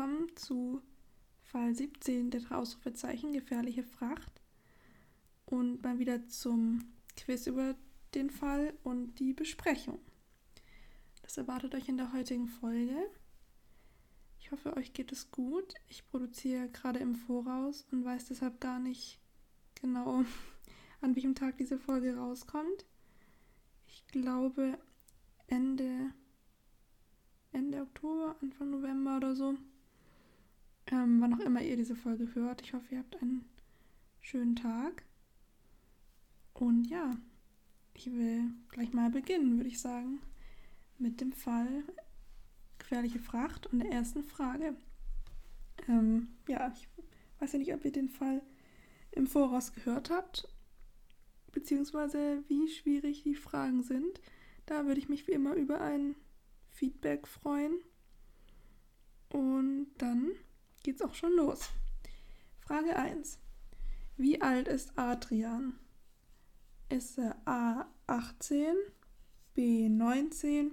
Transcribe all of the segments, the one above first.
Willkommen zu Fall 17 der Ausrufezeichen gefährliche Fracht und mal wieder zum Quiz über den Fall und die Besprechung. Das erwartet euch in der heutigen Folge. Ich hoffe, euch geht es gut. Ich produziere gerade im Voraus und weiß deshalb gar nicht genau, an welchem Tag diese Folge rauskommt. Ich glaube Ende Ende Oktober, Anfang November oder so. Ähm, wann auch immer ihr diese Folge hört. Ich hoffe, ihr habt einen schönen Tag. Und ja, ich will gleich mal beginnen, würde ich sagen, mit dem Fall gefährliche Fracht und der ersten Frage. Ähm, ja, ich weiß ja nicht, ob ihr den Fall im Voraus gehört habt, beziehungsweise wie schwierig die Fragen sind. Da würde ich mich wie immer über ein Feedback freuen. Und dann geht's auch schon los. Frage 1. Wie alt ist Adrian? Ist er A 18, B 19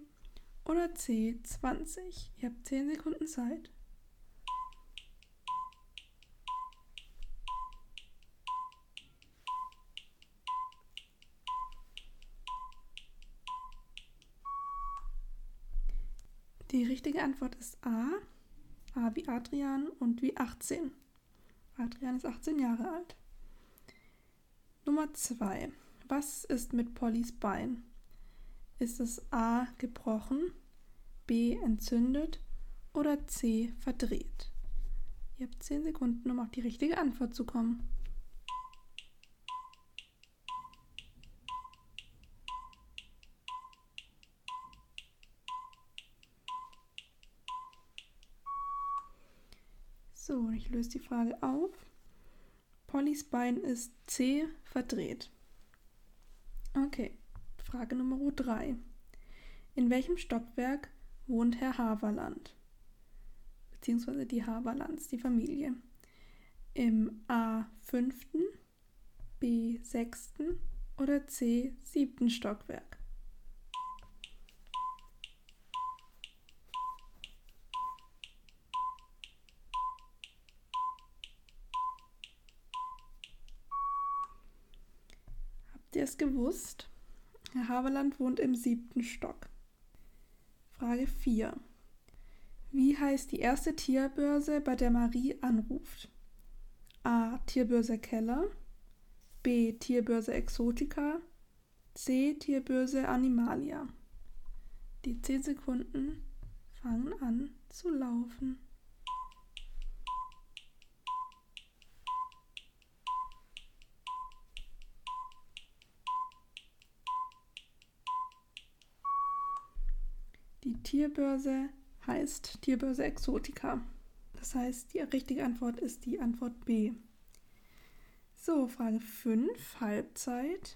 oder C 20? Ihr habt 10 Sekunden Zeit. Die richtige Antwort ist A. A wie Adrian und wie 18. Adrian ist 18 Jahre alt. Nummer 2. Was ist mit Pollys Bein? Ist es A gebrochen, B entzündet oder C verdreht? Ihr habt 10 Sekunden, um auf die richtige Antwort zu kommen. So, ich löse die Frage auf. Pollys Bein ist C verdreht. Okay, Frage Nummer 3. In welchem Stockwerk wohnt Herr Haverland? Beziehungsweise die Haverlands, die Familie. Im A5., B6. oder C7. Stockwerk? ihr es gewusst? Herr Haverland wohnt im siebten Stock. Frage 4. Wie heißt die erste Tierbörse, bei der Marie anruft? A. Tierbörse Keller. B. Tierbörse Exotica. C. Tierbörse Animalia. Die 10 Sekunden fangen an zu laufen. Die Tierbörse heißt Tierbörse Exotica. Das heißt, die richtige Antwort ist die Antwort B. So, Frage 5, Halbzeit.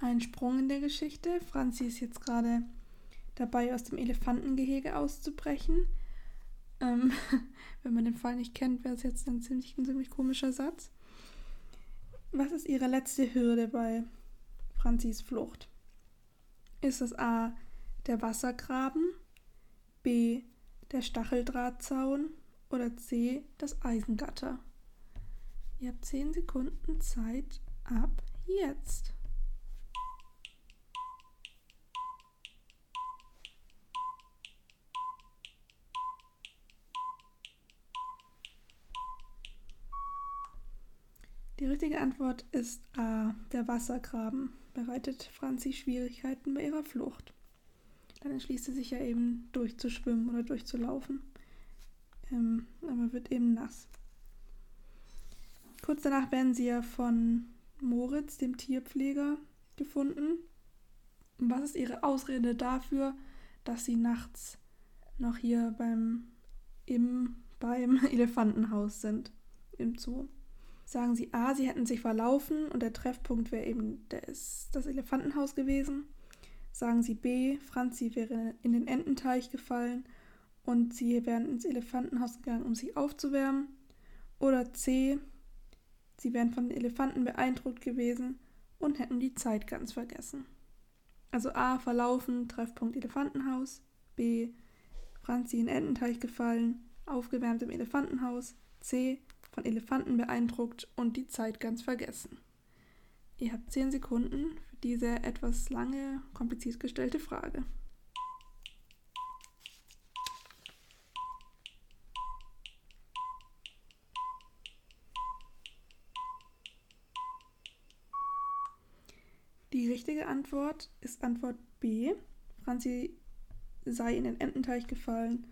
Ein Sprung in der Geschichte. Franzi ist jetzt gerade dabei, aus dem Elefantengehege auszubrechen. Ähm, wenn man den Fall nicht kennt, wäre es jetzt ein ziemlich, ein ziemlich komischer Satz. Was ist ihre letzte Hürde bei Franzis Flucht? Ist es A, der Wassergraben, B der Stacheldrahtzaun oder C das Eisengatter. Ihr habt 10 Sekunden Zeit ab jetzt. Die richtige Antwort ist A. Der Wassergraben bereitet Franzi Schwierigkeiten bei ihrer Flucht dann entschließt sie sich ja eben durchzuschwimmen oder durchzulaufen. Ähm, aber wird eben nass. Kurz danach werden sie ja von Moritz, dem Tierpfleger, gefunden. Und was ist ihre Ausrede dafür, dass sie nachts noch hier beim, im, beim Elefantenhaus sind, im Zoo? Sagen sie, A, sie hätten sich verlaufen und der Treffpunkt wäre eben das, das Elefantenhaus gewesen. Sagen sie B, Franzi wäre in den Ententeich gefallen und sie wären ins Elefantenhaus gegangen, um sich aufzuwärmen. Oder C, sie wären von den Elefanten beeindruckt gewesen und hätten die Zeit ganz vergessen. Also A, verlaufen, Treffpunkt Elefantenhaus. B, Franzi in Ententeich gefallen, aufgewärmt im Elefantenhaus, C. von Elefanten beeindruckt und die Zeit ganz vergessen. Ihr habt 10 Sekunden für diese etwas lange, kompliziert gestellte Frage. Die richtige Antwort ist Antwort B. Franzi sei in den Ententeich gefallen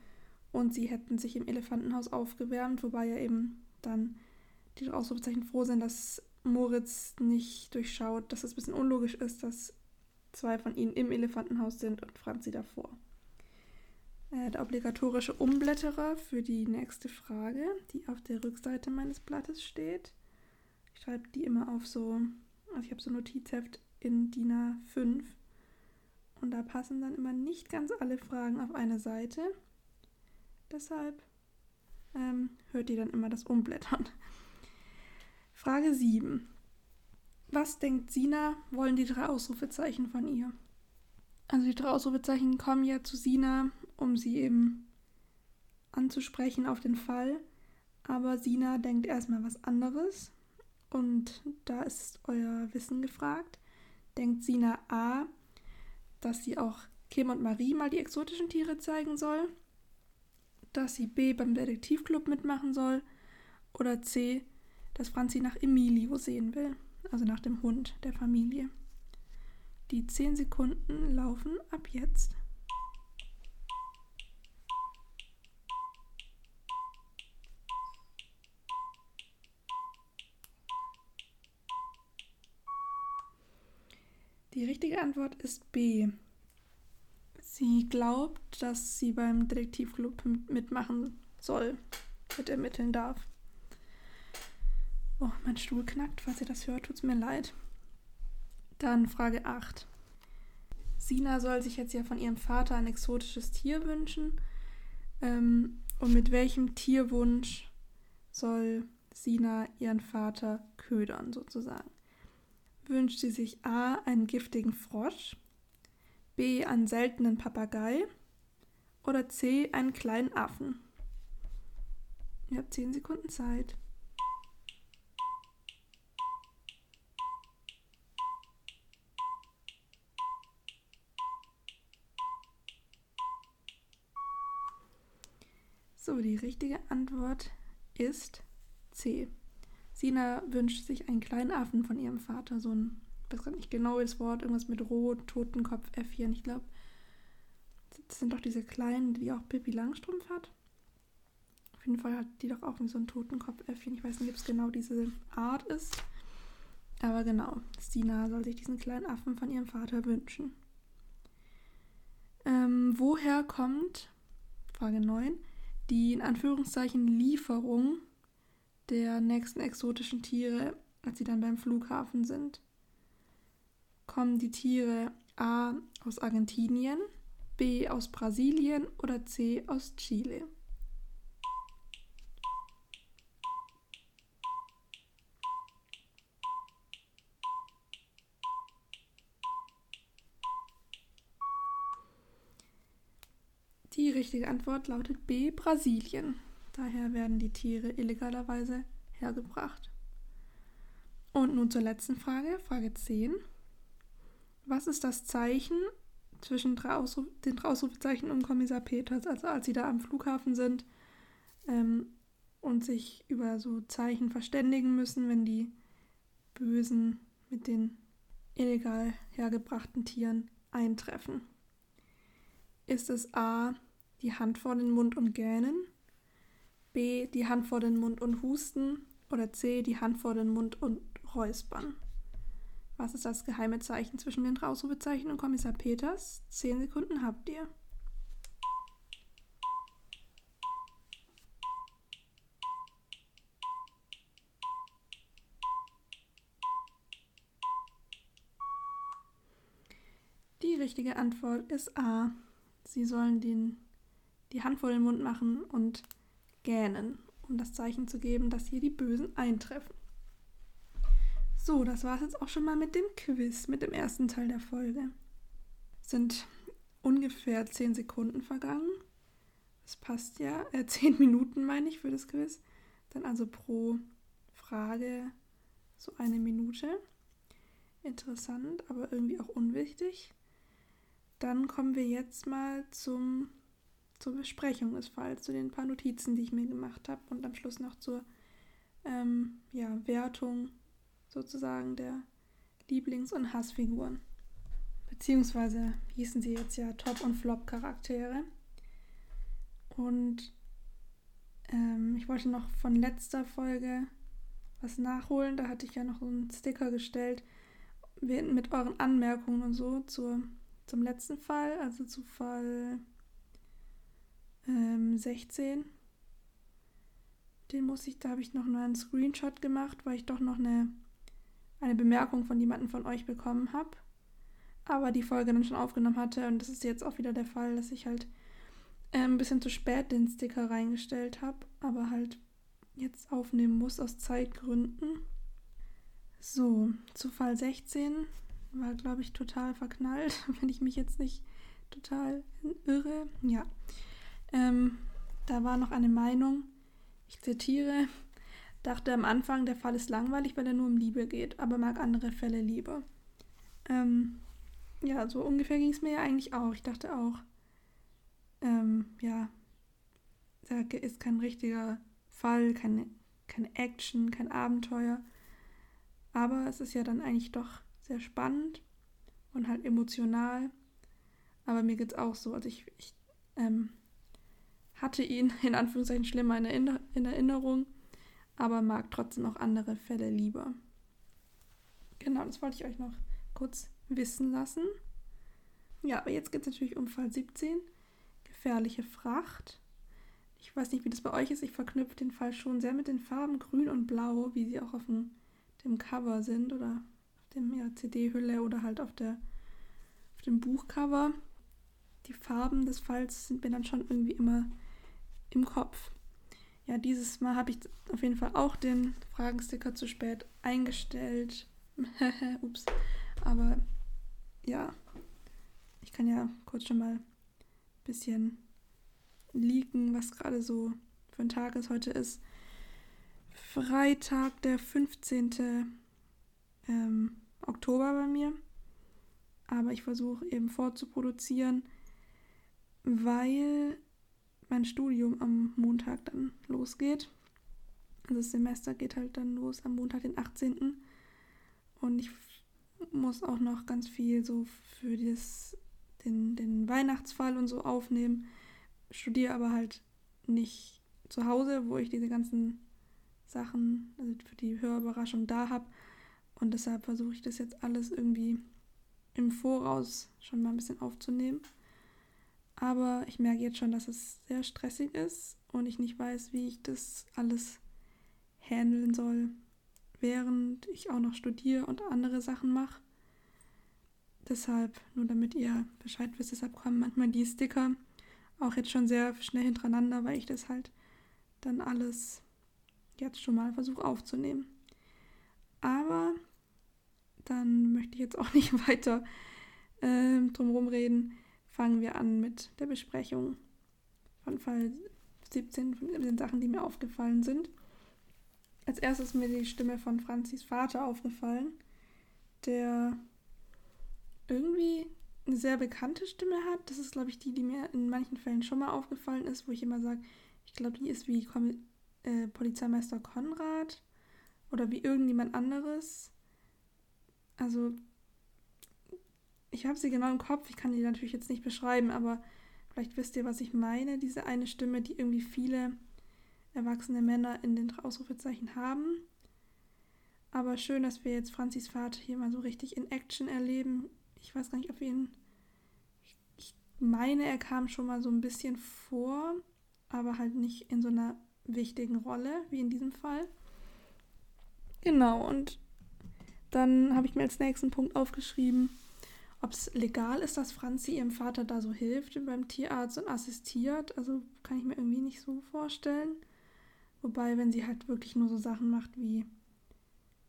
und sie hätten sich im Elefantenhaus aufgewärmt, wobei ja eben dann die Ausrufezeichen froh sind, dass Moritz nicht durchschaut, dass es ein bisschen unlogisch ist, dass zwei von ihnen im Elefantenhaus sind und Franzi davor. Äh, der obligatorische Umblätterer für die nächste Frage, die auf der Rückseite meines Blattes steht. Ich schreibe die immer auf so, also ich habe so ein Notizheft in DIN A5. Und da passen dann immer nicht ganz alle Fragen auf eine Seite. Deshalb ähm, hört ihr dann immer das Umblättern. Frage 7. Was denkt Sina, wollen die drei Ausrufezeichen von ihr? Also die drei Ausrufezeichen kommen ja zu Sina, um sie eben anzusprechen auf den Fall. Aber Sina denkt erstmal was anderes. Und da ist euer Wissen gefragt denkt Sina A, dass sie auch Kim und Marie mal die exotischen Tiere zeigen soll, dass sie B beim Detektivclub mitmachen soll oder C, dass Franzi nach Emilio sehen will, also nach dem Hund der Familie. Die 10 Sekunden laufen ab jetzt. Die richtige Antwort ist B. Sie glaubt, dass sie beim Detektivclub mitmachen soll, mit ermitteln darf. Oh, mein Stuhl knackt. Falls ihr das hört, tut es mir leid. Dann Frage 8. Sina soll sich jetzt ja von ihrem Vater ein exotisches Tier wünschen. Ähm, und mit welchem Tierwunsch soll Sina ihren Vater ködern, sozusagen? wünscht sie sich A. einen giftigen Frosch, B. einen seltenen Papagei oder C. einen kleinen Affen. Ihr habt 10 Sekunden Zeit. So, die richtige Antwort ist C. Sina wünscht sich einen kleinen Affen von ihrem Vater, so ein, ich weiß gar nicht genau das Wort, irgendwas mit Rot, Totenkopf, Äffchen. Ich glaube, das sind doch diese kleinen, die auch Pippi Langstrumpf hat. Auf jeden Fall hat die doch auch so ein Totenkopf-Äffchen. Ich weiß nicht, ob es genau diese Art ist. Aber genau, Sina soll sich diesen kleinen Affen von ihrem Vater wünschen. Ähm, woher kommt, Frage 9, die in Anführungszeichen Lieferung der nächsten exotischen Tiere, als sie dann beim Flughafen sind, kommen die Tiere A aus Argentinien, B aus Brasilien oder C aus Chile. Die richtige Antwort lautet B Brasilien. Daher werden die Tiere illegalerweise hergebracht. Und nun zur letzten Frage, Frage 10. Was ist das Zeichen zwischen drei Ausruf den drei Ausrufezeichen und Kommissar Peters, also als sie da am Flughafen sind ähm, und sich über so Zeichen verständigen müssen, wenn die Bösen mit den illegal hergebrachten Tieren eintreffen? Ist es A, die Hand vor den Mund und gähnen? B. Die Hand vor den Mund und husten. Oder C. Die Hand vor den Mund und räuspern. Was ist das geheime Zeichen zwischen den Ausrufezeichen und Kommissar Peters? Zehn Sekunden habt ihr. Die richtige Antwort ist A. Sie sollen den, die Hand vor den Mund machen und gähnen, um das Zeichen zu geben, dass hier die Bösen eintreffen. So, das war es jetzt auch schon mal mit dem Quiz, mit dem ersten Teil der Folge. Sind ungefähr 10 Sekunden vergangen Es passt ja. Äh, zehn Minuten meine ich für das Quiz. Dann also pro Frage so eine Minute. Interessant, aber irgendwie auch unwichtig. Dann kommen wir jetzt mal zum, zur Besprechung des Falls, zu den paar Notizen, die ich mir gemacht habe und am Schluss noch zur ähm, ja, Wertung sozusagen der Lieblings- und Hassfiguren. Beziehungsweise hießen sie jetzt ja Top- und Flop-Charaktere. Und ähm, ich wollte noch von letzter Folge was nachholen. Da hatte ich ja noch so einen Sticker gestellt mit euren Anmerkungen und so zur, zum letzten Fall, also zu Fall ähm, 16. Den muss ich, da habe ich noch nur einen Screenshot gemacht, weil ich doch noch eine, eine Bemerkung von jemandem von euch bekommen habe. Aber die Folge dann schon aufgenommen hatte und das ist jetzt auch wieder der Fall, dass ich halt äh, ein bisschen zu spät den Sticker reingestellt habe, aber halt jetzt aufnehmen muss aus Zeitgründen. So, zu Fall 16 war, glaube ich, total verknallt, wenn ich mich jetzt nicht total irre. Ja, ähm, da war noch eine Meinung, ich zitiere, dachte am Anfang, der Fall ist langweilig, weil er nur um Liebe geht, aber mag andere Fälle lieber. Ähm, ja, so ungefähr ging es mir ja eigentlich auch. Ich dachte auch, ähm, ja, da ist kein richtiger Fall, keine, keine Action, kein Abenteuer. Aber es ist ja dann eigentlich doch sehr spannend und halt emotional. Aber mir geht es auch so. Also ich, ich ähm, hatte ihn in Anführungszeichen schlimmer in, Erinner in Erinnerung, aber mag trotzdem auch andere Fälle lieber. Genau, das wollte ich euch noch kurz wissen lassen. Ja, aber jetzt geht es natürlich um Fall 17, gefährliche Fracht. Ich weiß nicht, wie das bei euch ist. Ich verknüpfe den Fall schon sehr mit den Farben Grün und Blau, wie sie auch auf dem, dem Cover sind oder auf dem ja, CD-Hülle oder halt auf, der, auf dem Buchcover. Die Farben des Falls sind mir dann schon irgendwie immer im Kopf. Ja, dieses Mal habe ich auf jeden Fall auch den Fragensticker zu spät eingestellt. Ups. Aber ja, ich kann ja kurz schon mal ein bisschen leaken, was gerade so für ein Tag es heute ist. Freitag, der 15. Ähm, Oktober bei mir. Aber ich versuche eben vorzuproduzieren, weil mein Studium am Montag dann losgeht. Also das Semester geht halt dann los am Montag, den 18. Und ich muss auch noch ganz viel so für das, den, den Weihnachtsfall und so aufnehmen. Studiere aber halt nicht zu Hause, wo ich diese ganzen Sachen, also für die Hörüberraschung da habe. Und deshalb versuche ich das jetzt alles irgendwie im Voraus schon mal ein bisschen aufzunehmen. Aber ich merke jetzt schon, dass es sehr stressig ist und ich nicht weiß, wie ich das alles handeln soll, während ich auch noch studiere und andere Sachen mache. Deshalb, nur damit ihr Bescheid wisst, deshalb kommen manchmal die Sticker auch jetzt schon sehr schnell hintereinander, weil ich das halt dann alles jetzt schon mal versuche aufzunehmen. Aber dann möchte ich jetzt auch nicht weiter äh, drumherum reden. Fangen wir an mit der Besprechung von Fall 17, von den Sachen, die mir aufgefallen sind. Als erstes ist mir die Stimme von Franzis Vater aufgefallen, der irgendwie eine sehr bekannte Stimme hat. Das ist, glaube ich, die, die mir in manchen Fällen schon mal aufgefallen ist, wo ich immer sage, ich glaube, die ist wie Kom äh, Polizeimeister Konrad oder wie irgendjemand anderes. Also, ich habe sie genau im Kopf, ich kann die natürlich jetzt nicht beschreiben, aber vielleicht wisst ihr, was ich meine. Diese eine Stimme, die irgendwie viele erwachsene Männer in den Ausrufezeichen haben. Aber schön, dass wir jetzt Franzis Vater hier mal so richtig in Action erleben. Ich weiß gar nicht, ob wir ihn. Ich meine, er kam schon mal so ein bisschen vor, aber halt nicht in so einer wichtigen Rolle wie in diesem Fall. Genau, und dann habe ich mir als nächsten Punkt aufgeschrieben, ob es legal ist, dass Franzi ihrem Vater da so hilft beim Tierarzt und assistiert. Also kann ich mir irgendwie nicht so vorstellen. Wobei, wenn sie halt wirklich nur so Sachen macht wie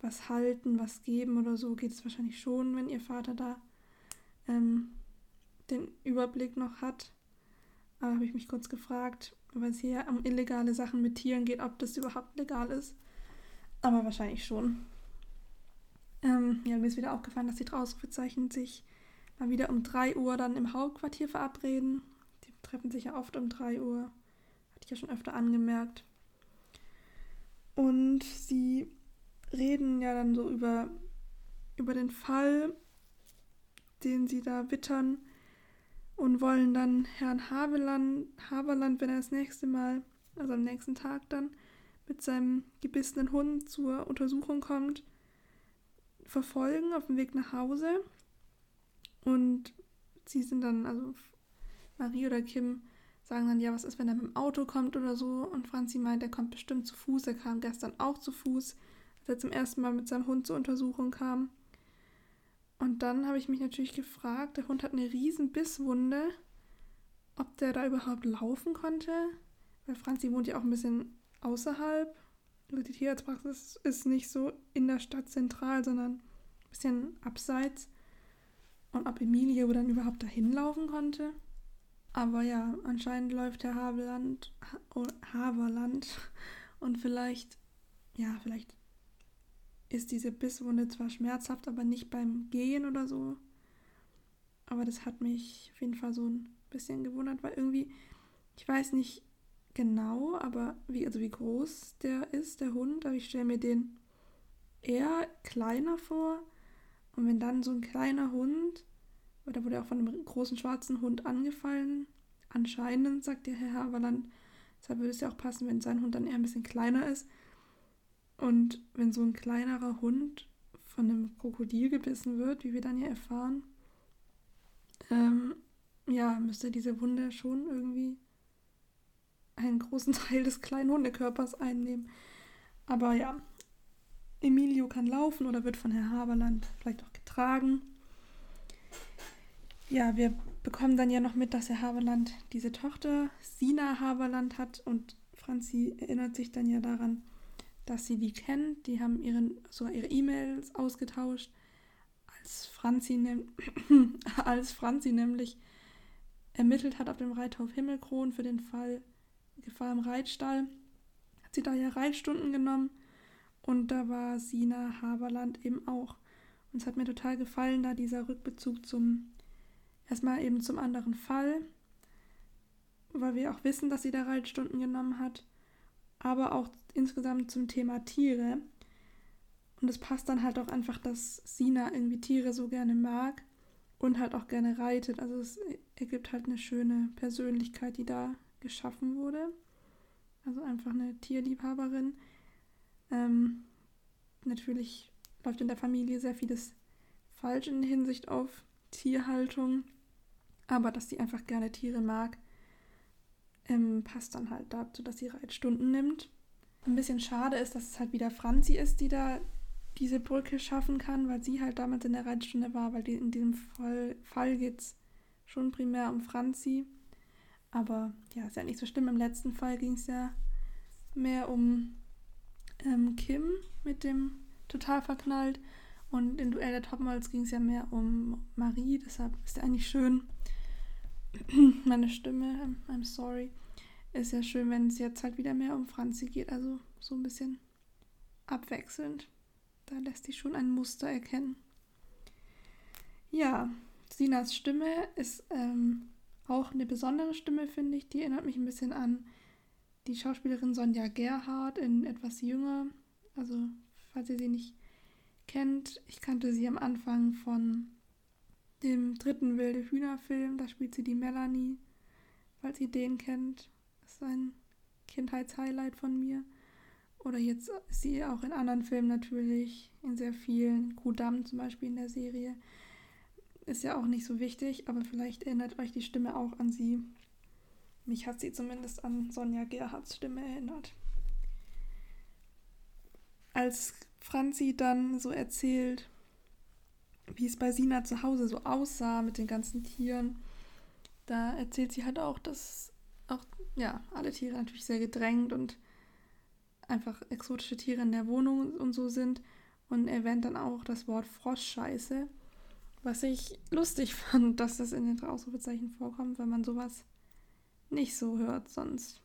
was halten, was geben oder so, geht es wahrscheinlich schon, wenn ihr Vater da ähm, den Überblick noch hat. Aber habe ich mich kurz gefragt, weil es hier um illegale Sachen mit Tieren geht, ob das überhaupt legal ist. Aber wahrscheinlich schon. Ähm, ja, mir ist wieder aufgefallen, dass die Ausrufezeichen sich mal wieder um 3 Uhr dann im Hauptquartier verabreden. Die treffen sich ja oft um 3 Uhr. Hatte ich ja schon öfter angemerkt. Und sie reden ja dann so über, über den Fall, den sie da wittern und wollen dann Herrn Haveland, Haverland, wenn er das nächste Mal, also am nächsten Tag dann, mit seinem gebissenen Hund zur Untersuchung kommt, verfolgen auf dem Weg nach Hause. Und sie sind dann, also Marie oder Kim sagen dann, ja, was ist, wenn er mit dem Auto kommt oder so. Und Franzi meint, er kommt bestimmt zu Fuß. Er kam gestern auch zu Fuß, als er zum ersten Mal mit seinem Hund zur Untersuchung kam. Und dann habe ich mich natürlich gefragt, der Hund hat eine riesen Bisswunde, ob der da überhaupt laufen konnte. Weil Franzi wohnt ja auch ein bisschen außerhalb. Also die Tierarztpraxis ist nicht so in der Stadt zentral, sondern ein bisschen abseits. Und ob Emilie dann überhaupt dahin laufen konnte. Aber ja, anscheinend läuft Herr Haveland, ha Haverland und vielleicht, ja, vielleicht ist diese Bisswunde zwar schmerzhaft, aber nicht beim Gehen oder so. Aber das hat mich auf jeden Fall so ein bisschen gewundert, weil irgendwie, ich weiß nicht genau, aber wie, also wie groß der ist, der Hund, aber ich stelle mir den eher kleiner vor. Und wenn dann so ein kleiner Hund weil da wurde auch von einem großen schwarzen Hund angefallen. Anscheinend, sagt der Herr Haverland. Deshalb würde es ja auch passen, wenn sein Hund dann eher ein bisschen kleiner ist. Und wenn so ein kleinerer Hund von einem Krokodil gebissen wird, wie wir dann ja erfahren, ähm, ja, müsste diese Wunde schon irgendwie einen großen Teil des kleinen Hundekörpers einnehmen. Aber ja, Emilio kann laufen oder wird von Herr Haberland vielleicht auch getragen ja, wir bekommen dann ja noch mit, dass Herr Haberland diese Tochter Sina Haberland hat und Franzi erinnert sich dann ja daran, dass sie die kennt. Die haben ihren, sogar ihre E-Mails ausgetauscht. Als Franzi, ne als Franzi nämlich ermittelt hat auf dem Reithof Himmelkron für den Fall Gefahr im Reitstall, hat sie da ja Reitstunden genommen und da war Sina Haberland eben auch. Und es hat mir total gefallen, da dieser Rückbezug zum Erstmal eben zum anderen Fall, weil wir auch wissen, dass sie da Reitstunden genommen hat, aber auch insgesamt zum Thema Tiere. Und es passt dann halt auch einfach, dass Sina irgendwie Tiere so gerne mag und halt auch gerne reitet. Also es ergibt halt eine schöne Persönlichkeit, die da geschaffen wurde. Also einfach eine Tierliebhaberin. Ähm, natürlich läuft in der Familie sehr vieles falsch in Hinsicht auf Tierhaltung, aber dass sie einfach gerne Tiere mag, ähm, passt dann halt dazu, dass sie Reitstunden nimmt. Ein bisschen schade ist, dass es halt wieder Franzi ist, die da diese Brücke schaffen kann, weil sie halt damals in der Reitstunde war, weil die, in diesem Fall, Fall geht es schon primär um Franzi. Aber ja, ist ja nicht so schlimm. Im letzten Fall ging es ja mehr um ähm, Kim mit dem total verknallt. Und in Duell der Topmodels ging es ja mehr um Marie, deshalb ist ja eigentlich schön. Meine Stimme, I'm sorry, ist ja schön, wenn es jetzt halt wieder mehr um Franzi geht, also so ein bisschen abwechselnd. Da lässt sich schon ein Muster erkennen. Ja, Sinas Stimme ist ähm, auch eine besondere Stimme, finde ich. Die erinnert mich ein bisschen an die Schauspielerin Sonja Gerhardt in etwas jünger. Also, falls ihr sie nicht kennt. Ich kannte sie am Anfang von dem dritten Wilde Hühner-Film. Da spielt sie die Melanie. Falls ihr den kennt, ist ein Kindheitshighlight von mir. Oder jetzt ist sie auch in anderen Filmen natürlich, in sehr vielen. Kudam zum Beispiel in der Serie. Ist ja auch nicht so wichtig, aber vielleicht erinnert euch die Stimme auch an sie. Mich hat sie zumindest an Sonja Gerhards Stimme erinnert. Als Franzi dann so erzählt, wie es bei Sina zu Hause so aussah mit den ganzen Tieren. Da erzählt sie halt auch, dass auch ja, alle Tiere natürlich sehr gedrängt und einfach exotische Tiere in der Wohnung und so sind. Und erwähnt dann auch das Wort Froschscheiße, was ich lustig fand, dass das in den Ausrufezeichen vorkommt, weil man sowas nicht so hört sonst.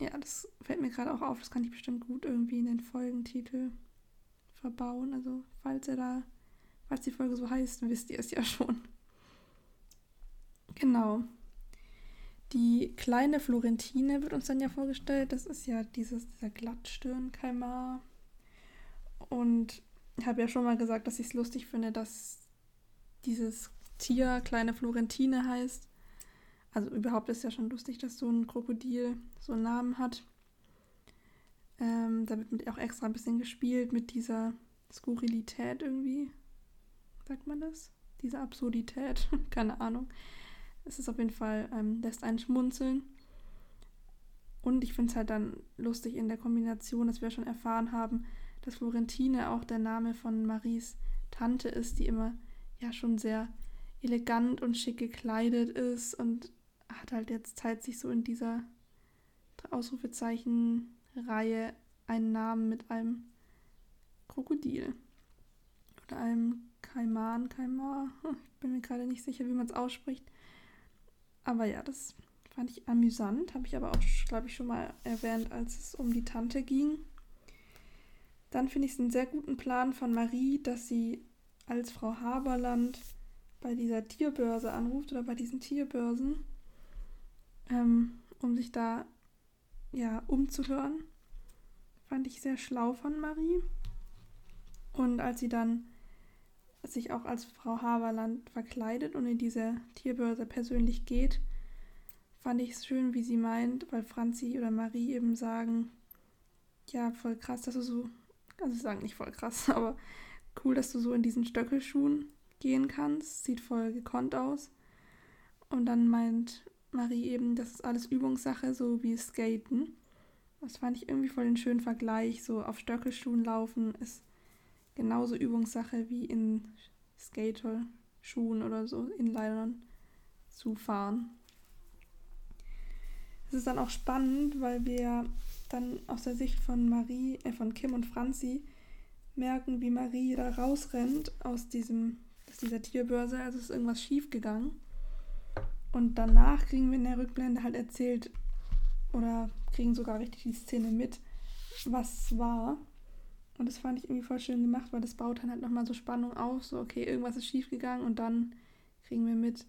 Ja, das fällt mir gerade auch auf. Das kann ich bestimmt gut irgendwie in den Folgentitel verbauen. Also, falls er da, falls die Folge so heißt, wisst ihr es ja schon. Genau. Die kleine Florentine wird uns dann ja vorgestellt. Das ist ja dieses, dieser Glattstirn-Kaimar. Und ich habe ja schon mal gesagt, dass ich es lustig finde, dass dieses Tier kleine Florentine heißt. Also überhaupt ist ja schon lustig, dass so ein Krokodil so einen Namen hat. Ähm, da wird auch extra ein bisschen gespielt mit dieser Skurrilität irgendwie. Sagt man das? Diese Absurdität. Keine Ahnung. Es ist auf jeden Fall, ähm, lässt einen schmunzeln. Und ich finde es halt dann lustig in der Kombination, dass wir schon erfahren haben, dass Florentine auch der Name von Maries Tante ist, die immer ja schon sehr elegant und schick gekleidet ist und hat halt jetzt Zeit, sich so in dieser Ausrufezeichen-Reihe einen Namen mit einem Krokodil oder einem Kaiman, Kaimar. Ich bin mir gerade nicht sicher, wie man es ausspricht. Aber ja, das fand ich amüsant. Habe ich aber auch, glaube ich, schon mal erwähnt, als es um die Tante ging. Dann finde ich es einen sehr guten Plan von Marie, dass sie als Frau Haberland bei dieser Tierbörse anruft oder bei diesen Tierbörsen, ähm, um sich da ja umzuhören. Fand ich sehr schlau von Marie. Und als sie dann sich auch als Frau Haberland verkleidet und in diese Tierbörse persönlich geht, fand ich es schön, wie sie meint, weil Franzi oder Marie eben sagen, ja, voll krass, dass du so, also sie sagen nicht voll krass, aber cool, dass du so in diesen Stöckelschuhen gehen kannst, sieht voll gekonnt aus. Und dann meint Marie eben, das ist alles Übungssache, so wie Skaten. Das fand ich irgendwie voll den schönen Vergleich, so auf Stöckelschuhen laufen ist genauso Übungssache wie in Skater-Schuhen oder so, Inlinern zu fahren. Es ist dann auch spannend, weil wir dann aus der Sicht von Marie, äh, von Kim und Franzi merken, wie Marie da rausrennt aus diesem, aus dieser Tierbörse, also ist irgendwas schief gegangen. Und danach kriegen wir in der Rückblende halt erzählt oder kriegen sogar richtig die Szene mit, was war. Und das fand ich irgendwie voll schön gemacht, weil das baut dann halt nochmal so Spannung auf. So, okay, irgendwas ist schief gegangen und dann kriegen wir mit,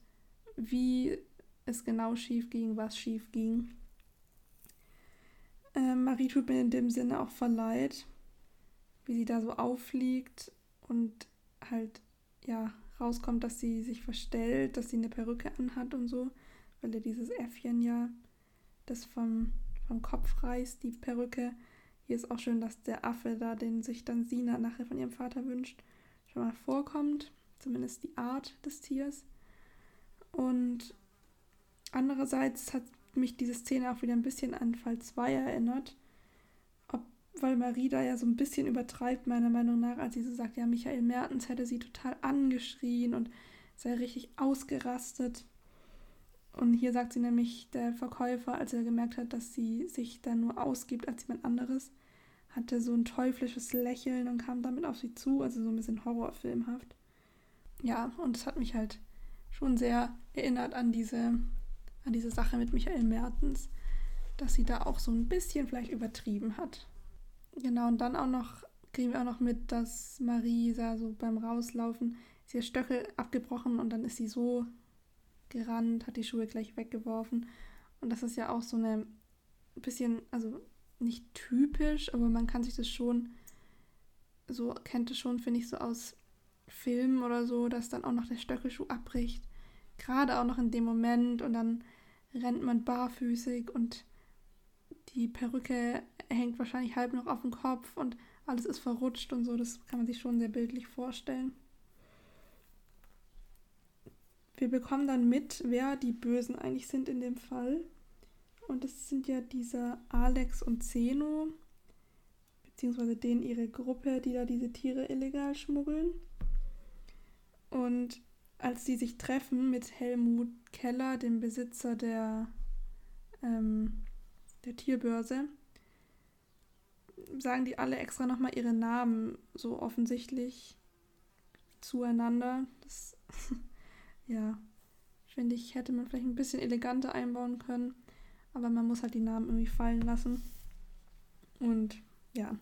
wie es genau schief ging, was schief ging. Äh, Marie tut mir in dem Sinne auch verleid, wie sie da so auffliegt und halt, ja, rauskommt, dass sie sich verstellt, dass sie eine Perücke anhat und so, weil ihr dieses Äffchen ja das vom, vom Kopf reißt, die Perücke hier ist auch schön, dass der Affe da, den sich dann Sina nachher von ihrem Vater wünscht, schon mal vorkommt. Zumindest die Art des Tiers. Und andererseits hat mich diese Szene auch wieder ein bisschen an Fall 2 erinnert. Weil Marie da ja so ein bisschen übertreibt, meiner Meinung nach, als sie so sagt, ja, Michael Mertens hätte sie total angeschrien und sei richtig ausgerastet. Und hier sagt sie nämlich, der Verkäufer, als er gemerkt hat, dass sie sich da nur ausgibt als jemand anderes, hatte so ein teuflisches Lächeln und kam damit auf sie zu, also so ein bisschen horrorfilmhaft. Ja, und es hat mich halt schon sehr erinnert an diese, an diese Sache mit Michael Mertens, dass sie da auch so ein bisschen vielleicht übertrieben hat. Genau, und dann auch noch kriegen wir auch noch mit, dass Marie da so beim Rauslaufen ist ihr Stöckel abgebrochen und dann ist sie so gerannt, hat die Schuhe gleich weggeworfen. Und das ist ja auch so eine bisschen, also nicht typisch, aber man kann sich das schon, so kennt es schon, finde ich, so aus Filmen oder so, dass dann auch noch der Stöckelschuh abbricht. Gerade auch noch in dem Moment und dann rennt man barfüßig und die Perücke hängt wahrscheinlich halb noch auf dem Kopf und alles ist verrutscht und so. Das kann man sich schon sehr bildlich vorstellen. Wir bekommen dann mit, wer die Bösen eigentlich sind in dem Fall. Und das sind ja dieser Alex und Zeno, beziehungsweise denen ihre Gruppe, die da diese Tiere illegal schmuggeln. Und als die sich treffen mit Helmut Keller, dem Besitzer der, ähm, der Tierbörse, sagen die alle extra nochmal ihre Namen so offensichtlich zueinander. Das ja, Finde ich, hätte man vielleicht ein bisschen eleganter einbauen können. Aber man muss halt die Namen irgendwie fallen lassen. Und ja,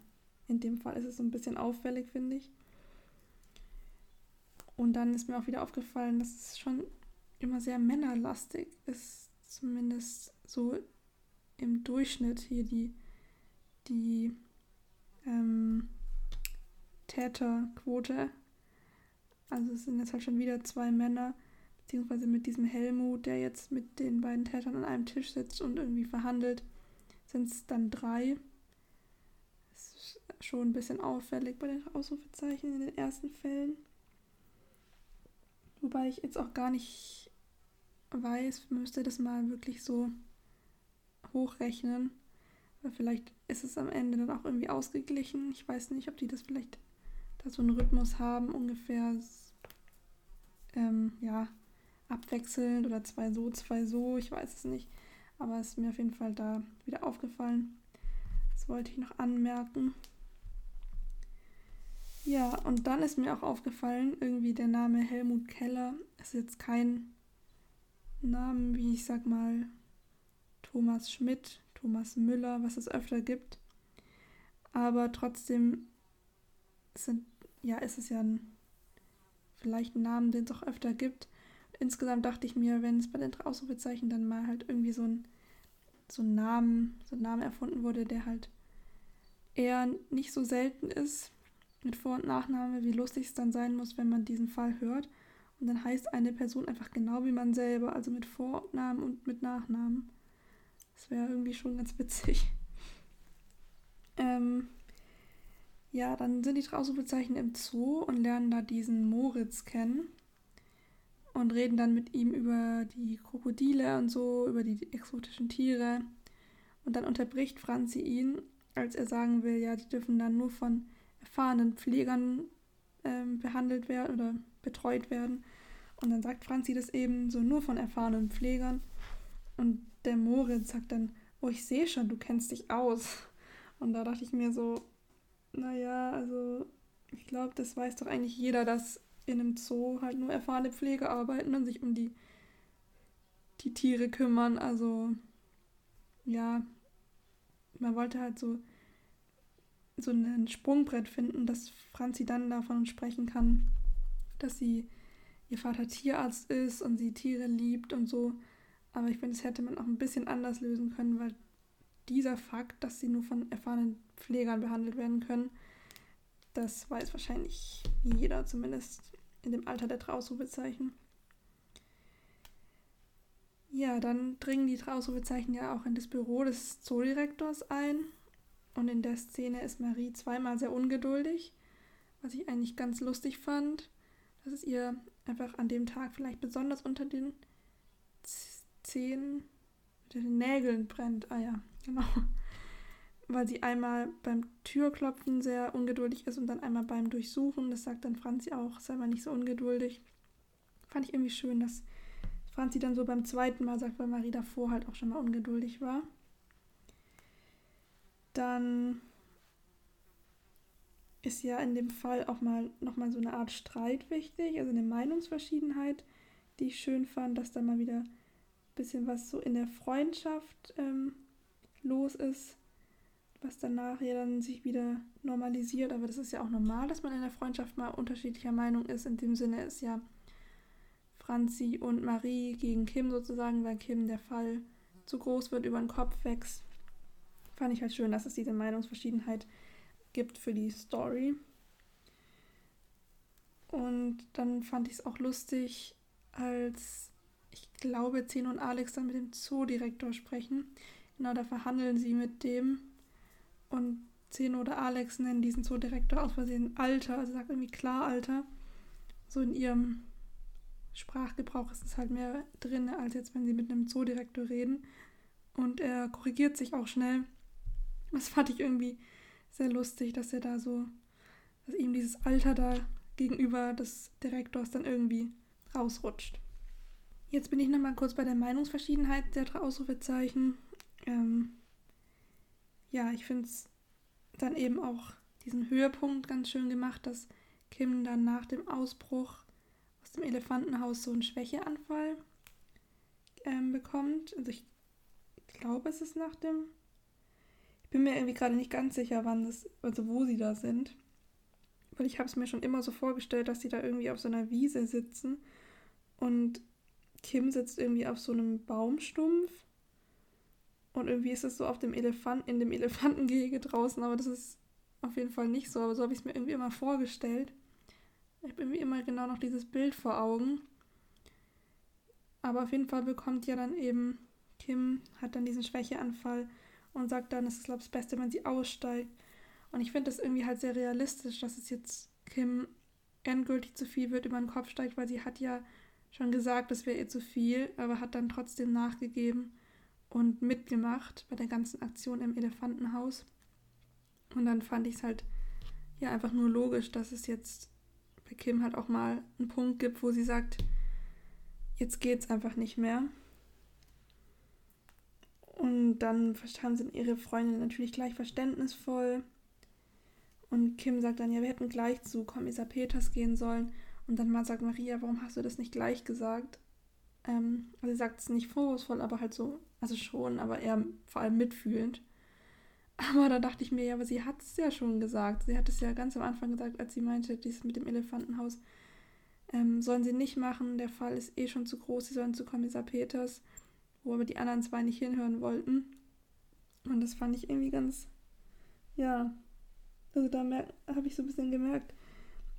in dem Fall ist es so ein bisschen auffällig, finde ich. Und dann ist mir auch wieder aufgefallen, dass es schon immer sehr männerlastig ist. Zumindest so im Durchschnitt hier die, die Täterquote. Also es sind jetzt halt schon wieder zwei Männer, beziehungsweise mit diesem Helmut, der jetzt mit den beiden Tätern an einem Tisch sitzt und irgendwie verhandelt, sind es dann drei. Das ist schon ein bisschen auffällig bei den Ausrufezeichen in den ersten Fällen. Wobei ich jetzt auch gar nicht weiß, müsste das mal wirklich so hochrechnen. Weil vielleicht ist es am Ende dann auch irgendwie ausgeglichen. Ich weiß nicht, ob die das vielleicht da so einen Rhythmus haben, ungefähr ähm, ja, abwechselnd oder zwei so, zwei so, ich weiß es nicht. Aber es ist mir auf jeden Fall da wieder aufgefallen. Das wollte ich noch anmerken. Ja, und dann ist mir auch aufgefallen, irgendwie der Name Helmut Keller ist jetzt kein Name wie ich sag mal Thomas Schmidt, Thomas Müller, was es öfter gibt. Aber trotzdem sind, ja, ist es ja ein, vielleicht ein Name, den es auch öfter gibt. Insgesamt dachte ich mir, wenn es bei den Ausrufezeichen dann mal halt irgendwie so ein, so ein Namen, so ein Name erfunden wurde, der halt eher nicht so selten ist, mit Vor- und Nachname, wie lustig es dann sein muss, wenn man diesen Fall hört. Und dann heißt eine Person einfach genau wie man selber, also mit Vornamen und mit Nachnamen. Das wäre irgendwie schon ganz witzig. Ähm, ja, dann sind die Ausrufezeichen im Zoo und lernen da diesen Moritz kennen und reden dann mit ihm über die Krokodile und so, über die exotischen Tiere. Und dann unterbricht Franzi ihn, als er sagen will, ja, die dürfen dann nur von erfahrenen Pflegern ähm, behandelt werden oder betreut werden. Und dann sagt Franzi das eben so nur von erfahrenen Pflegern. Und der Moritz sagt dann, oh, ich sehe schon, du kennst dich aus. Und da dachte ich mir so, naja, also ich glaube, das weiß doch eigentlich jeder, dass in einem Zoo halt nur erfahrene Pfleger arbeiten und sich um die, die Tiere kümmern. Also ja, man wollte halt so so ein Sprungbrett finden, dass Franzi dann davon sprechen kann, dass sie ihr Vater Tierarzt ist und sie Tiere liebt und so. Aber ich finde, das hätte man auch ein bisschen anders lösen können, weil dieser Fakt, dass sie nur von erfahrenen Pflegern behandelt werden können, das weiß wahrscheinlich jeder, zumindest in dem Alter der Trausrufezeichen. Ja, dann dringen die Trausrufezeichen ja auch in das Büro des Zoodirektors ein und in der Szene ist Marie zweimal sehr ungeduldig, was ich eigentlich ganz lustig fand, dass es ihr einfach an dem Tag vielleicht besonders unter den Zehen, unter den Nägeln brennt. Ah ja, genau. Weil sie einmal beim Türklopfen sehr ungeduldig ist und dann einmal beim Durchsuchen. Das sagt dann Franzi auch, sei mal nicht so ungeduldig. Fand ich irgendwie schön, dass Franzi dann so beim zweiten Mal sagt, weil Marie davor halt auch schon mal ungeduldig war. Dann ist ja in dem Fall auch mal nochmal so eine Art Streit wichtig, also eine Meinungsverschiedenheit, die ich schön fand, dass da mal wieder ein bisschen was so in der Freundschaft ähm, los ist, was danach ja dann sich wieder normalisiert. Aber das ist ja auch normal, dass man in der Freundschaft mal unterschiedlicher Meinung ist. In dem Sinne ist ja Franzi und Marie gegen Kim sozusagen, weil Kim der Fall zu groß wird, über den Kopf wächst fand ich halt schön, dass es diese Meinungsverschiedenheit gibt für die Story. Und dann fand ich es auch lustig, als ich glaube, Zeno und Alex dann mit dem Zoodirektor sprechen. Genau, da verhandeln sie mit dem. Und Zeno oder Alex nennen diesen Zoodirektor aus Versehen Alter, also sagt irgendwie klar Alter. So in ihrem Sprachgebrauch ist es halt mehr drin, als jetzt, wenn sie mit einem Zoodirektor reden. Und er korrigiert sich auch schnell das fand ich irgendwie sehr lustig, dass er da so, dass ihm dieses Alter da gegenüber des Direktors dann irgendwie rausrutscht. Jetzt bin ich nochmal kurz bei der Meinungsverschiedenheit der drei Ausrufezeichen. Ähm, ja, ich finde es dann eben auch diesen Höhepunkt ganz schön gemacht, dass Kim dann nach dem Ausbruch aus dem Elefantenhaus so einen Schwächeanfall ähm, bekommt. Also ich glaube, es ist nach dem. Ich bin mir irgendwie gerade nicht ganz sicher, wann das, also wo sie da sind. Weil ich habe es mir schon immer so vorgestellt, dass sie da irgendwie auf so einer Wiese sitzen und Kim sitzt irgendwie auf so einem Baumstumpf und irgendwie ist es so auf dem Elefant, in dem Elefantengehege draußen, aber das ist auf jeden Fall nicht so, aber so habe ich es mir irgendwie immer vorgestellt. Ich habe irgendwie immer genau noch dieses Bild vor Augen. Aber auf jeden Fall bekommt ja dann eben Kim, hat dann diesen Schwächeanfall und sagt dann, es ist, glaube ich, das Beste, wenn sie aussteigt. Und ich finde das irgendwie halt sehr realistisch, dass es jetzt Kim endgültig zu viel wird über den Kopf steigt, weil sie hat ja schon gesagt, das wäre ihr zu viel, aber hat dann trotzdem nachgegeben und mitgemacht bei der ganzen Aktion im Elefantenhaus. Und dann fand ich es halt ja einfach nur logisch, dass es jetzt bei Kim halt auch mal einen Punkt gibt, wo sie sagt, jetzt geht's einfach nicht mehr. Und dann haben sie ihre Freundin natürlich gleich verständnisvoll. Und Kim sagt dann, ja, wir hätten gleich zu Kommissar Peters gehen sollen. Und dann mal sagt Maria, warum hast du das nicht gleich gesagt? Ähm, also sie sagt es nicht vorwurfsvoll, aber halt so, also schon, aber eher vor allem mitfühlend. Aber da dachte ich mir, ja, aber sie hat es ja schon gesagt. Sie hat es ja ganz am Anfang gesagt, als sie meinte, dies mit dem Elefantenhaus ähm, sollen sie nicht machen. Der Fall ist eh schon zu groß. Sie sollen zu Kommissar Peters, wo aber die anderen zwei nicht hinhören wollten. Und das fand ich irgendwie ganz, ja, also da habe ich so ein bisschen gemerkt,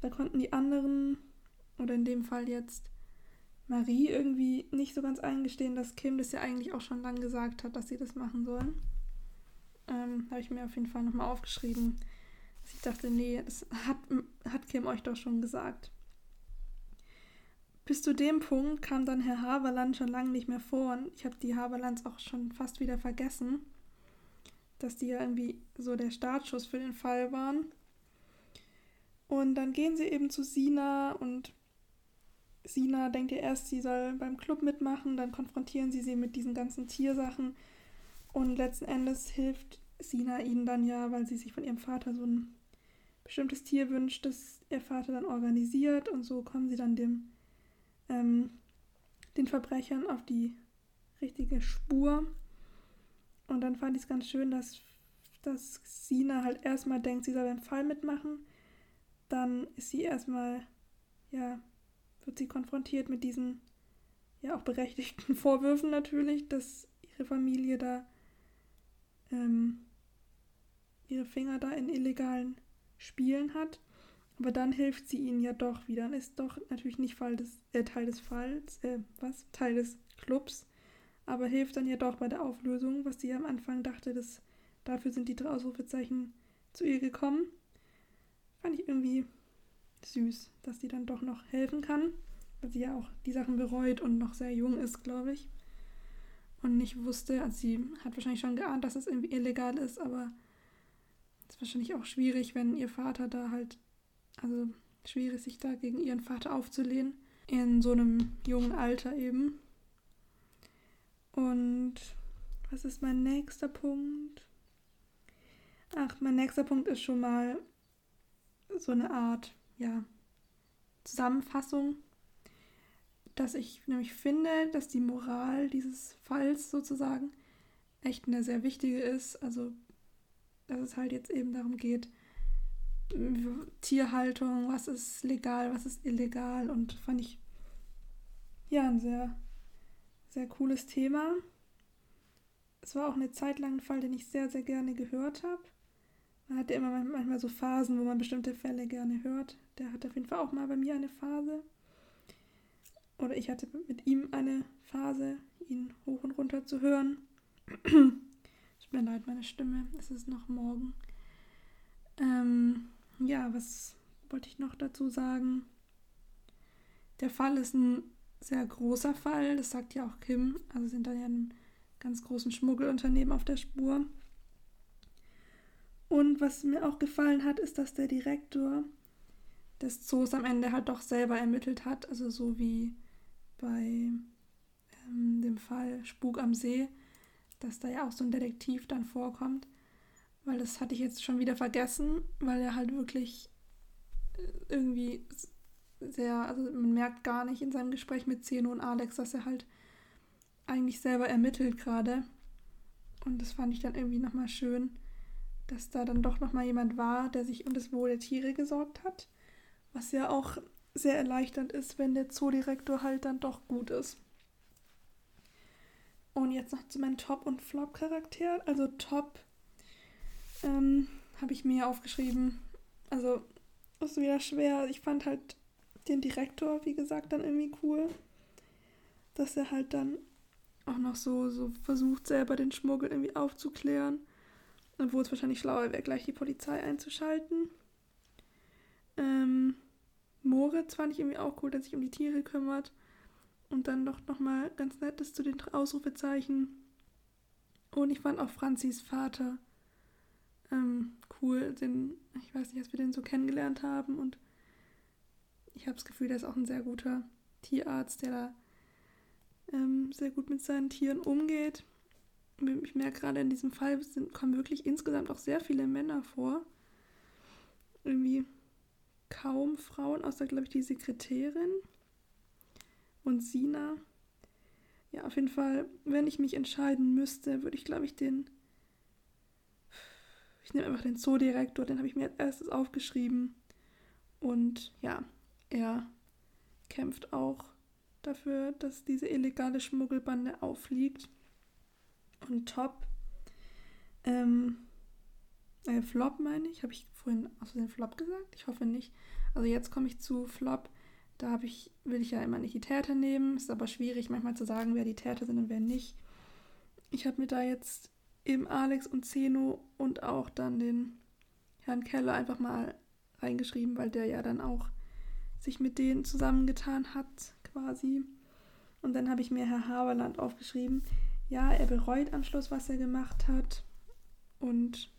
da konnten die anderen, oder in dem Fall jetzt Marie, irgendwie nicht so ganz eingestehen, dass Kim das ja eigentlich auch schon lange gesagt hat, dass sie das machen sollen. Ähm, habe ich mir auf jeden Fall nochmal aufgeschrieben. Ich dachte, nee, das hat, hat Kim euch doch schon gesagt. Bis zu dem Punkt kam dann Herr Haberland schon lange nicht mehr vor und ich habe die Haberlands auch schon fast wieder vergessen, dass die ja irgendwie so der Startschuss für den Fall waren. Und dann gehen sie eben zu Sina und Sina denkt ja erst, sie soll beim Club mitmachen, dann konfrontieren sie sie mit diesen ganzen Tiersachen und letzten Endes hilft Sina ihnen dann ja, weil sie sich von ihrem Vater so ein bestimmtes Tier wünscht, das ihr Vater dann organisiert. Und so kommen sie dann dem, ähm, den Verbrechern auf die richtige Spur. Und dann fand ich es ganz schön, dass, dass Sina halt erstmal denkt, sie soll beim Fall mitmachen. Dann ist sie erstmal, ja, wird sie konfrontiert mit diesen ja auch berechtigten Vorwürfen natürlich, dass ihre Familie da ähm, ihre Finger da in illegalen Spielen hat. Aber dann hilft sie ihnen ja doch wieder und ist doch natürlich nicht des, äh, Teil des Falls, äh, was? Teil des Clubs, aber hilft dann ja doch bei der Auflösung, was sie am Anfang dachte, dass dafür sind die drei Ausrufezeichen zu ihr gekommen. Fand ich irgendwie süß, dass sie dann doch noch helfen kann, weil sie ja auch die Sachen bereut und noch sehr jung ist, glaube ich und nicht wusste, also sie hat wahrscheinlich schon geahnt, dass es irgendwie illegal ist, aber es ist wahrscheinlich auch schwierig, wenn ihr Vater da halt, also schwierig, sich da gegen ihren Vater aufzulehnen, in so einem jungen Alter eben. Und was ist mein nächster Punkt? Ach, mein nächster Punkt ist schon mal so eine Art, ja, Zusammenfassung dass ich nämlich finde, dass die Moral dieses Falls sozusagen echt eine sehr wichtige ist. Also, dass es halt jetzt eben darum geht, Tierhaltung, was ist legal, was ist illegal und fand ich ja ein sehr, sehr cooles Thema. Es war auch eine Zeit lang ein Fall, den ich sehr, sehr gerne gehört habe. Man hat ja immer manchmal so Phasen, wo man bestimmte Fälle gerne hört. Der hat auf jeden Fall auch mal bei mir eine Phase oder ich hatte mit ihm eine Phase, ihn hoch und runter zu hören. Tut mir leid, meine Stimme. Es ist noch morgen. Ähm, ja, was wollte ich noch dazu sagen? Der Fall ist ein sehr großer Fall, das sagt ja auch Kim. Also sind da ja einem ganz großen Schmuggelunternehmen auf der Spur. Und was mir auch gefallen hat, ist, dass der Direktor des Zoos am Ende halt doch selber ermittelt hat. Also so wie bei ähm, dem Fall Spuk am See, dass da ja auch so ein Detektiv dann vorkommt. Weil das hatte ich jetzt schon wieder vergessen, weil er halt wirklich äh, irgendwie sehr, also man merkt gar nicht in seinem Gespräch mit Zeno und Alex, dass er halt eigentlich selber ermittelt gerade. Und das fand ich dann irgendwie nochmal schön, dass da dann doch nochmal jemand war, der sich um das Wohl der Tiere gesorgt hat. Was ja auch sehr erleichternd ist, wenn der Zoodirektor halt dann doch gut ist. Und jetzt noch zu meinen Top- und Flop-Charakteren. Also Top ähm, habe ich mir aufgeschrieben. Also ist wieder schwer. Ich fand halt den Direktor, wie gesagt, dann irgendwie cool. Dass er halt dann auch noch so, so versucht, selber den Schmuggel irgendwie aufzuklären. Obwohl es wahrscheinlich schlauer wäre, gleich die Polizei einzuschalten. Ähm, Moritz fand ich irgendwie auch cool, der sich um die Tiere kümmert. Und dann doch nochmal ganz nettes zu den Ausrufezeichen. Und ich fand auch Franzis Vater ähm, cool. Den, ich weiß nicht, dass wir den so kennengelernt haben. Und ich habe das Gefühl, der ist auch ein sehr guter Tierarzt, der da ähm, sehr gut mit seinen Tieren umgeht. Ich merke gerade in diesem Fall sind, kommen wirklich insgesamt auch sehr viele Männer vor. Irgendwie kaum Frauen, außer, glaube ich, die Sekretärin und Sina. Ja, auf jeden Fall, wenn ich mich entscheiden müsste, würde ich, glaube ich, den. Ich nehme einfach den Zoodirektor, den habe ich mir als erstes aufgeschrieben. Und ja, er kämpft auch dafür, dass diese illegale Schmuggelbande auffliegt. Und Top, ähm, äh, Flop meine ich, habe ich vorhin aus den Flop gesagt? Ich hoffe nicht. Also jetzt komme ich zu Flop. Da ich, will ich ja immer nicht die Täter nehmen. Ist aber schwierig, manchmal zu sagen, wer die Täter sind und wer nicht. Ich habe mir da jetzt eben Alex und Zeno und auch dann den Herrn Keller einfach mal reingeschrieben, weil der ja dann auch sich mit denen zusammengetan hat, quasi. Und dann habe ich mir Herr Haberland aufgeschrieben. Ja, er bereut am Schluss, was er gemacht hat. Und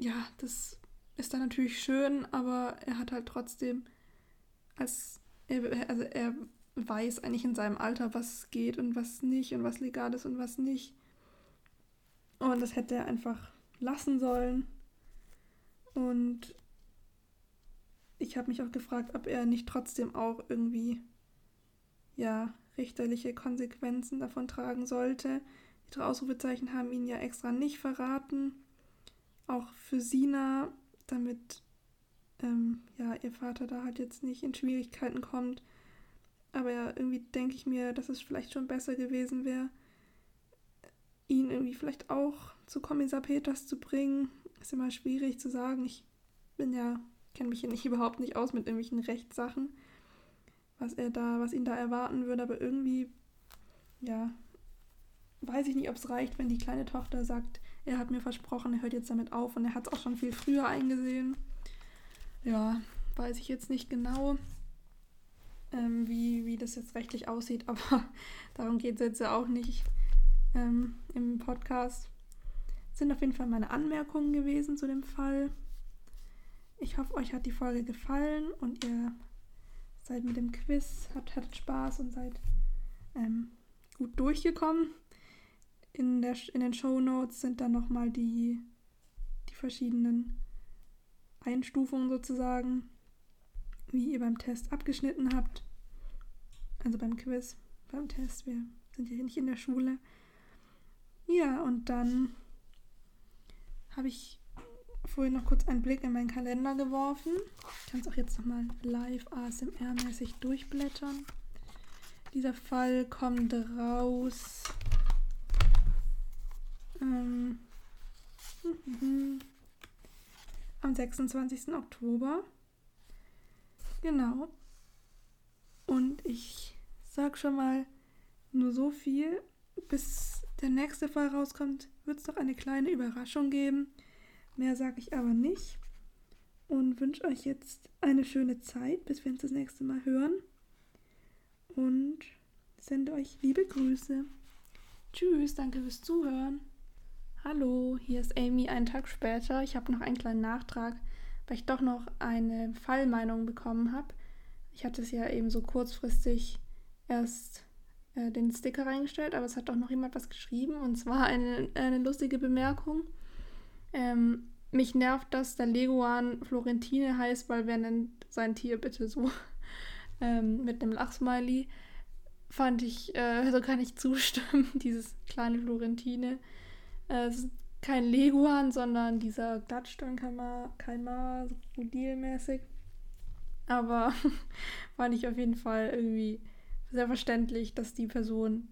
ja, das ist dann natürlich schön, aber er hat halt trotzdem, als er, also er weiß eigentlich in seinem Alter, was geht und was nicht und was legal ist und was nicht. Und das hätte er einfach lassen sollen. Und ich habe mich auch gefragt, ob er nicht trotzdem auch irgendwie, ja, richterliche Konsequenzen davon tragen sollte. Die drei Ausrufezeichen haben ihn ja extra nicht verraten. Auch für Sina, damit ähm, ja, ihr Vater da halt jetzt nicht in Schwierigkeiten kommt. Aber ja, irgendwie denke ich mir, dass es vielleicht schon besser gewesen wäre, ihn irgendwie vielleicht auch zu Kommissar Peters zu bringen. Ist immer schwierig zu sagen. Ich bin ja kenne mich hier nicht überhaupt nicht aus mit irgendwelchen Rechtssachen, was er da, was ihn da erwarten würde, aber irgendwie, ja, weiß ich nicht, ob es reicht, wenn die kleine Tochter sagt, er hat mir versprochen, er hört jetzt damit auf und er hat es auch schon viel früher eingesehen. Ja, weiß ich jetzt nicht genau, ähm, wie, wie das jetzt rechtlich aussieht, aber darum geht es jetzt ja auch nicht ähm, im Podcast. Sind auf jeden Fall meine Anmerkungen gewesen zu dem Fall. Ich hoffe, euch hat die Folge gefallen und ihr seid mit dem Quiz, habt, hattet Spaß und seid ähm, gut durchgekommen. In, der, in den Show Notes sind dann nochmal die, die verschiedenen Einstufungen sozusagen, wie ihr beim Test abgeschnitten habt. Also beim Quiz, beim Test. Wir sind ja hier nicht in der Schule. Ja, und dann habe ich vorhin noch kurz einen Blick in meinen Kalender geworfen. Ich kann es auch jetzt nochmal live ASMR-mäßig durchblättern. Dieser Fall kommt raus ähm, am 26. Oktober. Genau. Und ich sag schon mal nur so viel. Bis der nächste Fall rauskommt, wird es noch eine kleine Überraschung geben. Mehr sage ich aber nicht und wünsche euch jetzt eine schöne Zeit, bis wir uns das nächste Mal hören. Und sende euch liebe Grüße. Tschüss, danke fürs Zuhören. Hallo, hier ist Amy einen Tag später. Ich habe noch einen kleinen Nachtrag, weil ich doch noch eine Fallmeinung bekommen habe. Ich hatte es ja eben so kurzfristig erst äh, den Sticker reingestellt, aber es hat doch noch jemand was geschrieben und zwar eine, eine lustige Bemerkung. Ähm, mich nervt, dass der Leguan Florentine heißt, weil wer nennt sein Tier bitte so? ähm, mit einem Lachsmiley. fand ich, äh, so kann ich zustimmen, dieses kleine Florentine. Äh, kein Leguan, sondern dieser Glattsteinkalmar, Krokodilmäßig. Aber fand ich auf jeden Fall irgendwie sehr verständlich, dass die Person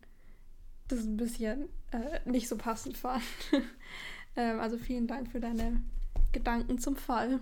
das ein bisschen äh, nicht so passend fand. ähm, also vielen Dank für deine Gedanken zum Fall.